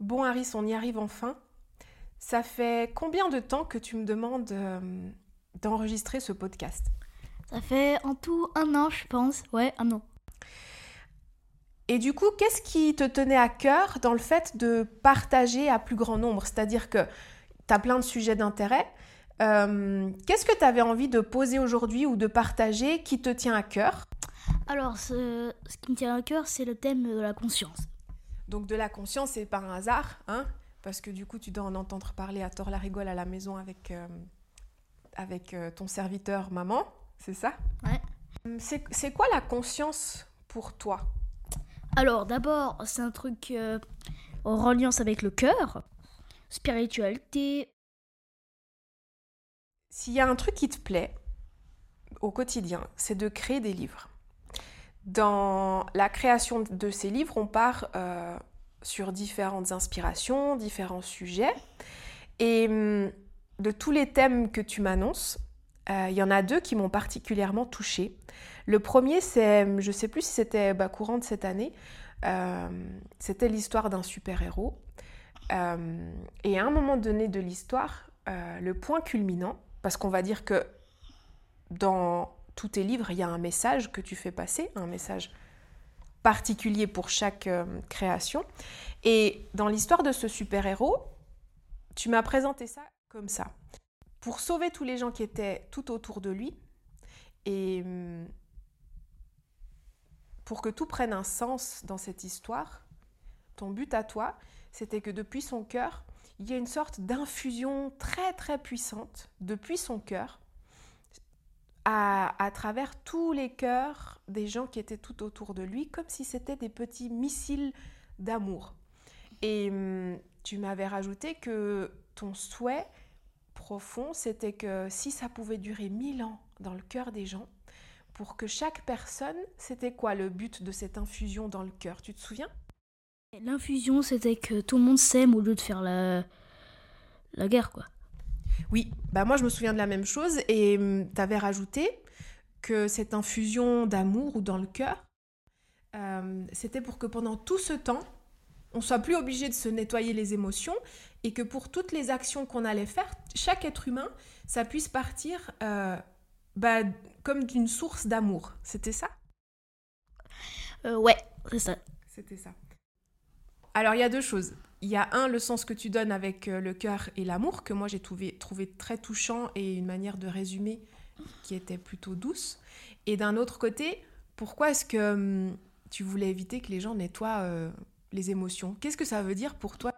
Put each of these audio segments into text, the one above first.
Bon Harris, on y arrive enfin. Ça fait combien de temps que tu me demandes euh, d'enregistrer ce podcast? Ça fait en tout un an, je pense. Ouais, un an. Et du coup, qu'est-ce qui te tenait à cœur dans le fait de partager à plus grand nombre? C'est-à-dire que tu as plein de sujets d'intérêt. Euh, qu'est-ce que tu avais envie de poser aujourd'hui ou de partager qui te tient à cœur? Alors, ce, ce qui me tient à cœur, c'est le thème de la conscience. Donc de la conscience, c'est par un hasard, hein parce que du coup, tu dois en entendre parler à tort la rigole à la maison avec, euh, avec euh, ton serviteur maman, c'est ça? Ouais. C'est quoi la conscience pour toi? Alors, d'abord, c'est un truc euh, en reliance avec le cœur, spiritualité. S'il y a un truc qui te plaît au quotidien, c'est de créer des livres. Dans la création de ces livres, on part euh, sur différentes inspirations, différents sujets. Et hum, de tous les thèmes que tu m'annonces, euh, il y en a deux qui m'ont particulièrement touchée. Le premier, c'est, je ne sais plus si c'était bah, courant de cette année, euh, c'était l'histoire d'un super-héros. Et à un moment donné de l'histoire, le point culminant, parce qu'on va dire que dans tous tes livres, il y a un message que tu fais passer, un message particulier pour chaque euh, création. Et dans l'histoire de ce super-héros, tu m'as présenté ça comme ça. Pour sauver tous les gens qui étaient tout autour de lui, et hum, pour que tout prenne un sens dans cette histoire, ton but à toi, c'était que depuis son cœur, il y a une sorte d'infusion très très puissante depuis son cœur à, travers tous les cœurs des gens qui étaient tout autour de lui, comme si c'était des petits missiles d'amour. Et hum, tu m'avais rajouté que ton souhait profond, c'était que si ça pouvait durer mille ans dans le cœur des gens, pour que chaque personne, c'était quoi le but de cette infusion dans le cœur? Tu te souviens? L'infusion, c'était que tout le monde s'aime au lieu de faire la, la guerre, quoi. Oui, bah moi je me souviens de la même chose et tu avais rajouté que cette infusion d'amour ou dans le cœur, euh, c'était pour que pendant tout ce temps, on soit plus obligé de se nettoyer les émotions et que pour toutes les actions qu'on allait faire, chaque être humain, ça puisse partir euh, bah, comme d'une source d'amour. C'était ça? Euh, ouais, c'est ça. C'était ça. Alors, il y a deux choses. Il y a un, le sens que tu donnes avec euh, le cœur et l'amour, que moi j'ai trouvé, trouvé très touchant et une manière de résumer qui était plutôt douce. Et d'un autre côté, pourquoi est-ce que hum, tu voulais éviter que les gens nettoient euh, les émotions? Qu'est-ce que ça veut dire pour toi?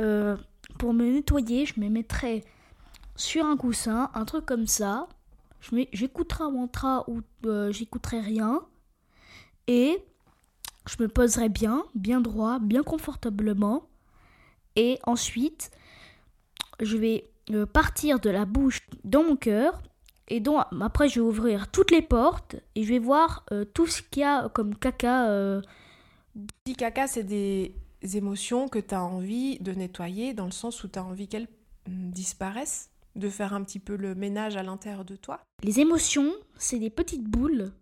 Euh, pour me nettoyer, je me mettrais sur un coussin, un truc comme ça. J'écouterai un mantra ou euh, j'écouterai rien. Et je me poserai bien, bien droit, bien confortablement. Et ensuite, je vais euh, partir de la bouche dans mon cœur. Et donc, après, je vais ouvrir toutes les portes et je vais voir euh, tout ce qu'il y a comme caca. euh, Petit caca, c'est des émotions que tu as envie de nettoyer dans le sens où tu as envie qu'elles hum, disparaissent, de faire un petit peu le ménage à l'intérieur de toi. Les émotions, c'est des petites boules,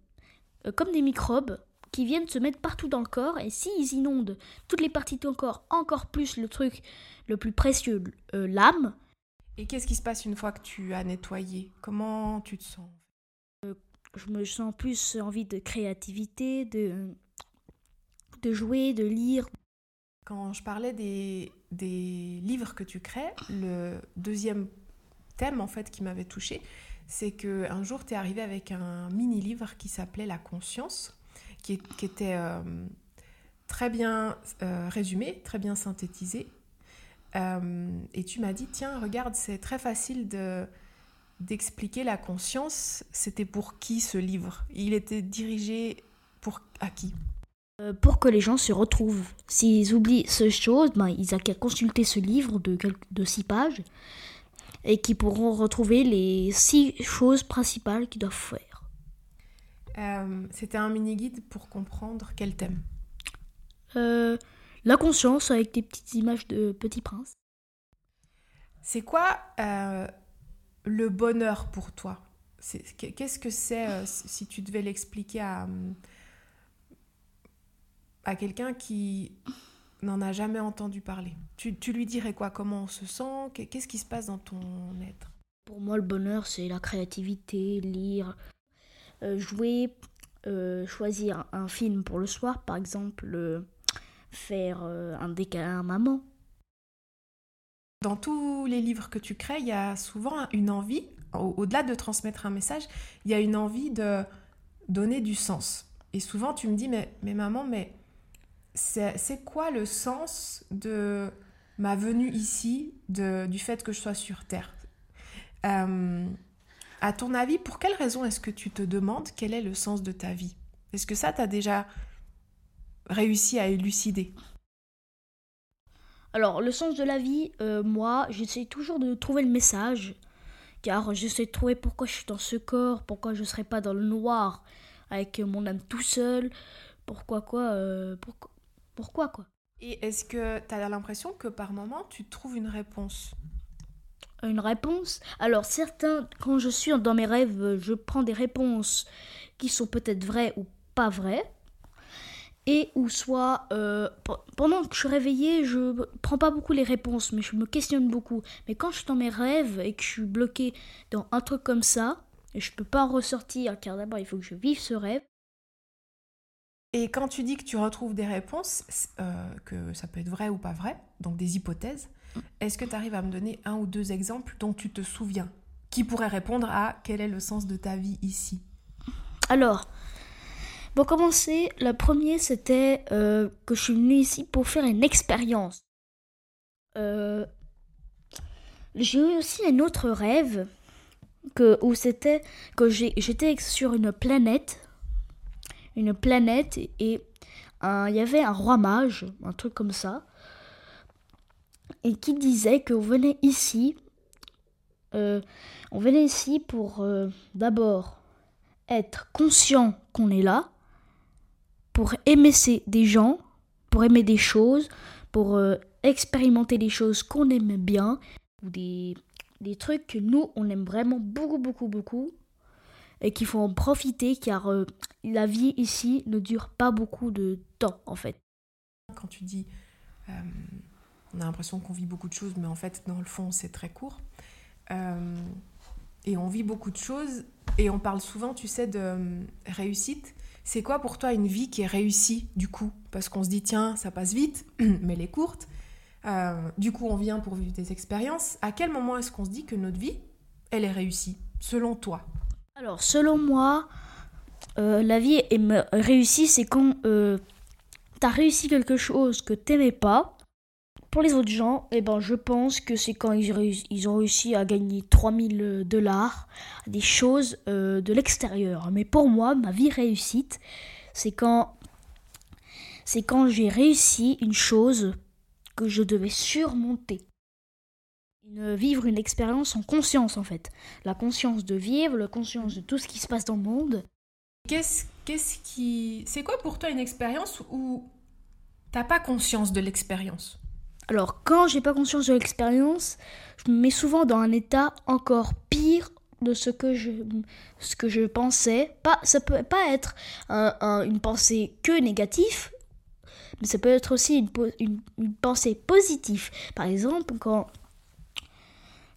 euh, comme des microbes, qui viennent se mettre partout dans le corps, et s'ils inondent toutes les parties de ton corps, encore plus le truc le plus précieux, euh, l'âme, Et qu'est-ce qui se passe une fois que tu as nettoyé? Comment tu te sens? Je me sens plus envie de créativité, de, de jouer, de lire. Quand je parlais des, des livres que tu crées, le deuxième thème en fait qui m'avait touché, c'est que un jour tu es arrivé avec un mini-livre qui s'appelait La conscience, qui, était euh, très bien euh, résumé, très bien synthétisé. Euh, et tu m'as dit, tiens, regarde, c'est très facile de d'expliquer la conscience. C'était pour qui ce livre? Il était dirigé pour à qui? Pour que les gens se retrouvent. S'ils oublient ce chose, ben, ils n'ont qu'à consulter ce livre de, de six pages et qui pourront retrouver les six choses principales qu'ils doivent faire. Euh, C'était un mini-guide pour comprendre quel thème. Euh, la conscience avec des petites images de Petit Prince. C'est quoi euh, le bonheur pour toi? Qu'est-ce que c'est si tu devais l'expliquer à, hum, à quelqu'un qui n'en a jamais entendu parler, tu, tu lui dirais quoi? Comment on se sent? Qu'est-ce qui se passe dans ton être? Pour moi, le bonheur, c'est la créativité, lire, jouer, euh, choisir un film pour le soir, par exemple, euh, faire un décalin à maman. Dans tous les livres que tu crées, il y a souvent une envie, au-delà de transmettre un message, il y a une envie de donner du sens. Et souvent, tu me dis, mais, mais maman, mais c'est quoi le sens de ma venue ici, de, du fait que je sois sur Terre? Euh, À ton avis, pour quelle raison est-ce que tu te demandes quel est le sens de ta vie? Est-ce que ça, tu as déjà réussi à élucider? Alors, le sens de la vie, euh, moi, j'essaie toujours de trouver le message, car j'essaie de trouver pourquoi je suis dans ce corps, pourquoi je ne serais pas dans le noir avec mon âme tout seul, pourquoi quoi, euh, pourquoi, pourquoi quoi? Et est-ce que tu as l'impression que par moment tu trouves une réponse? Une réponse Alors certains, quand je suis dans mes rêves, je prends des réponses qui sont peut-être vraies ou pas vraies. Et ou soit euh, pendant que je suis réveillée, je prends pas beaucoup les réponses, mais je me questionne beaucoup. Mais quand je suis dans mes rêves et que je suis bloquée dans un truc comme ça, et je peux pas en ressortir car d'abord il faut que je vive ce rêve, et quand tu dis que tu retrouves des réponses, euh, que ça peut être vrai ou pas vrai, donc des hypothèses, est-ce que tu arrives à me donner un ou deux exemples dont tu te souviens qui pourraient répondre à quel est le sens de ta vie ici? Alors, pour commencer, le premier c'était euh, que je suis venue ici pour faire une expérience. Euh, j'ai eu aussi un autre rêve que, où c'était que j'étais sur une planète une planète et il y avait un roi mage, un truc comme ça, et qui disait qu'on venait ici, euh, on venait ici pour euh, d'abord être conscient qu'on est là, pour aimer des gens, pour aimer des choses, pour euh, expérimenter des choses qu'on aime bien, ou des, des trucs que nous, on aime vraiment beaucoup, beaucoup, beaucoup, et qu'il faut en profiter car la vie ici ne dure pas beaucoup de temps en fait. Quand tu dis on a l'impression qu'on vit beaucoup de choses mais en fait dans le fond c'est très court euh, et on vit beaucoup de choses et on parle souvent tu sais de réussite. C'est quoi pour toi une vie qui est réussie du coup? Parce qu'on se dit tiens ça passe vite mais elle est courte. du coup on vient pour vivre des expériences. À quel moment est-ce qu'on se dit que notre vie elle est réussie selon toi? Alors, selon moi, euh, la vie est réussie, c'est quand euh, t'as réussi quelque chose que t'aimais pas. Pour les autres gens, eh ben, je pense que c'est quand ils, ont réussi à gagner 3000 dollars, des choses euh, de l'extérieur. Mais pour moi, ma vie réussite, c'est quand, c'est quand j'ai réussi une chose que je devais surmonter vivre une expérience en conscience en fait. La conscience de vivre, la conscience de tout ce qui se passe dans le monde. Qu'est-ce qu'est-ce qui c'est quoi pour toi une expérience où t'as pas conscience de l'expérience? Alors quand j'ai pas conscience de l'expérience, je me mets souvent dans un état encore pire de ce que je ce que je pensais. Pas ça peut pas être une pensée que négative. Mais ça peut être aussi une, une, une pensée positive. Par exemple, quand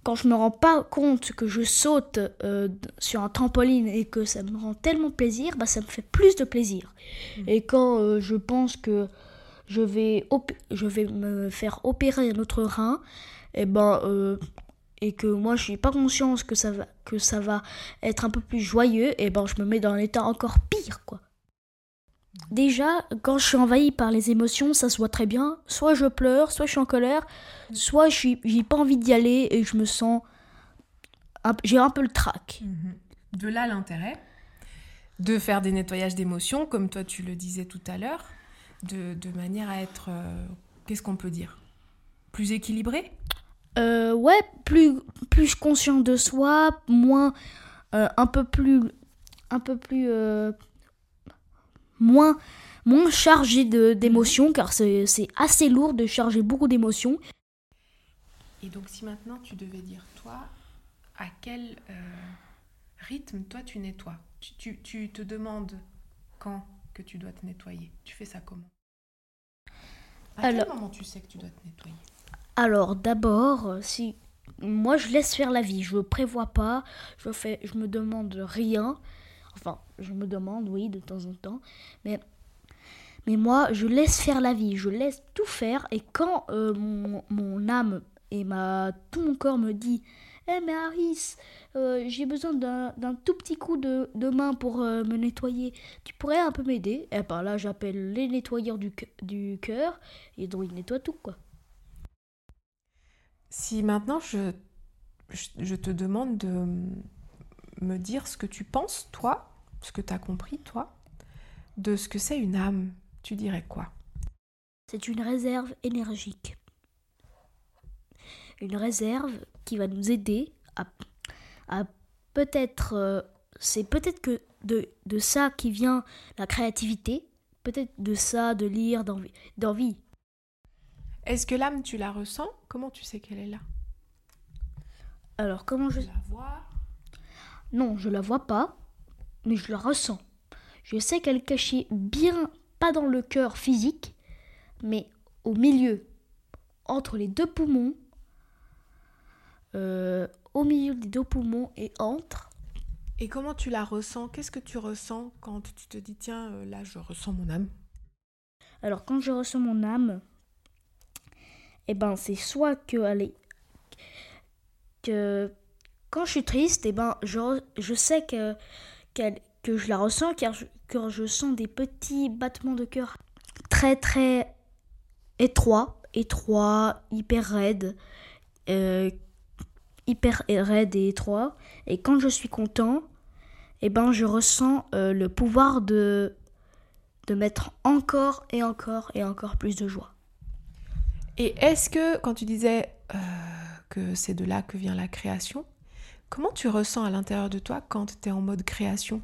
quand je me rends pas compte que je saute euh, sur un trampoline et que ça me rend tellement plaisir, bah ça me fait plus de plaisir. Mm. Et quand euh, je pense que je vais, je vais me faire opérer un autre rein, et eh ben euh, et que moi je n'ai pas conscience que ça va que ça va être un peu plus joyeux, et eh ben je me mets dans un état encore pire quoi. Déjà, quand je suis envahie par les émotions, ça se voit très bien. Soit je pleure, soit je suis en colère, soit je j'ai pas envie d'y aller et je me sens. J'ai un peu le trac. Mhm. De là l'intérêt de faire des nettoyages d'émotions, comme toi tu le disais tout à l'heure, de, manière à être. Euh, qu'est-ce qu'on peut dire? Plus équilibré? Euh, Ouais, plus, plus conscient de soi, moins. Euh, un peu plus. Un peu plus moins, moins chargé d'émotions, car c'est assez lourd de charger beaucoup d'émotions. Et donc si maintenant tu devais dire, toi, à quel rythme toi tu nettoies? Tu, tu, te demandes quand que tu dois te nettoyer? Tu fais ça comment? À Alors- quel moment tu sais que tu dois te nettoyer? Alors d'abord, si moi je laisse faire la vie, je prévois pas, je fais, je me demande rien. Enfin, je me demande, oui, de temps en temps, mais mais moi je laisse faire la vie, je laisse tout faire. Et quand euh, mon, mon âme et ma tout mon corps me dit, eh mais Harris, euh, j'ai besoin d'un tout petit coup de, de main pour euh, me nettoyer. Tu pourrais un peu m'aider? Et ben là, j'appelle les nettoyeurs du cœur- du cœur et donc ils nettoient tout quoi. Si maintenant je, je, je te demande de me dire ce que tu penses, toi, ce que tu as compris, toi, de ce que c'est une âme, tu dirais quoi? C'est une réserve énergique. Une réserve qui va nous aider à, à peut-être... euh, c'est peut-être que de, de ça qui vient la créativité, peut-être de ça, de lire, d'envie. Est-ce que l'âme, tu la ressens? Comment tu sais qu'elle est là? Alors comment je... Tu la vois? Non, je la vois pas, mais je la ressens. Je sais qu'elle est cachée bien, pas dans le cœur physique, mais au milieu, entre les deux poumons, euh, au milieu des deux poumons et entre. Et comment tu la ressens? Qu'est-ce que tu ressens quand tu te dis, tiens, euh, là, je ressens mon âme? Alors quand je ressens mon âme, eh ben c'est soit que est- que quand je suis triste, eh ben je, je sais que que je la ressens car je, car je sens des petits battements de cœur très très étroits, étroits, hyper raides, euh, hyper raides et étroits. Et quand je suis content, eh ben je ressens euh, le pouvoir de de mettre encore et encore et encore plus de joie. Et est-ce que, quand tu disais euh, que c'est de là que vient la création, comment tu ressens à l'intérieur de toi quand tu es en mode création?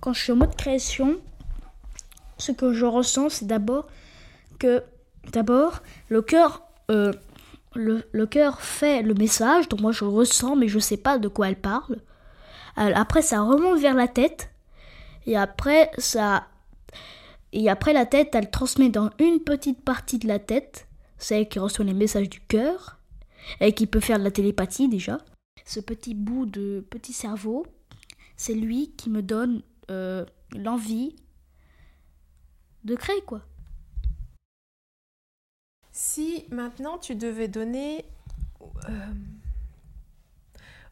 Quand je suis en mode création, ce que je ressens, c'est d'abord que d'abord le cœur euh, le, cœur fait le message, donc moi je le ressens, mais je sais pas de quoi elle parle. Euh, Après, ça remonte vers la tête, et après ça et après la tête, elle transmet dans une petite partie de la tête, celle qui reçoit les messages du cœur et qui peut faire de la télépathie déjà. Ce petit bout de petit cerveau, c'est lui qui me donne euh, l'envie de créer quoi. Si maintenant tu devais donner euh,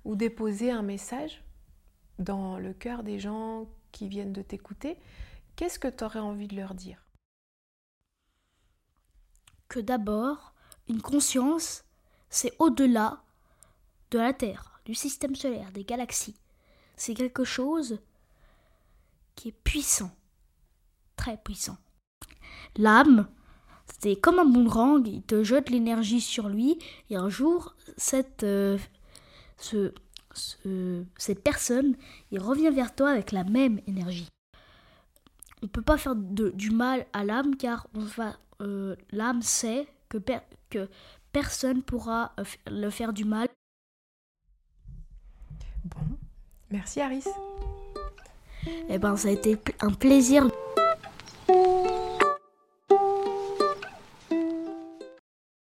ou déposer un message dans le cœur des gens qui viennent de t'écouter, qu'est-ce que tu aurais envie de leur dire? Que d'abord, une conscience, c'est au-delà de la Terre, du système solaire, des galaxies. C'est quelque chose qui est puissant, très puissant. L'âme, c'est comme un boomerang, il te jette l'énergie sur lui, et un jour, cette, euh, ce, ce- cette personne, il revient vers toi avec la même énergie. On ne peut pas faire de- du mal à l'âme car on va, euh, l'âme sait que, per- que personne pourra euh, le faire du mal. Bon, merci Aris. Eh ben, ça a été un plaisir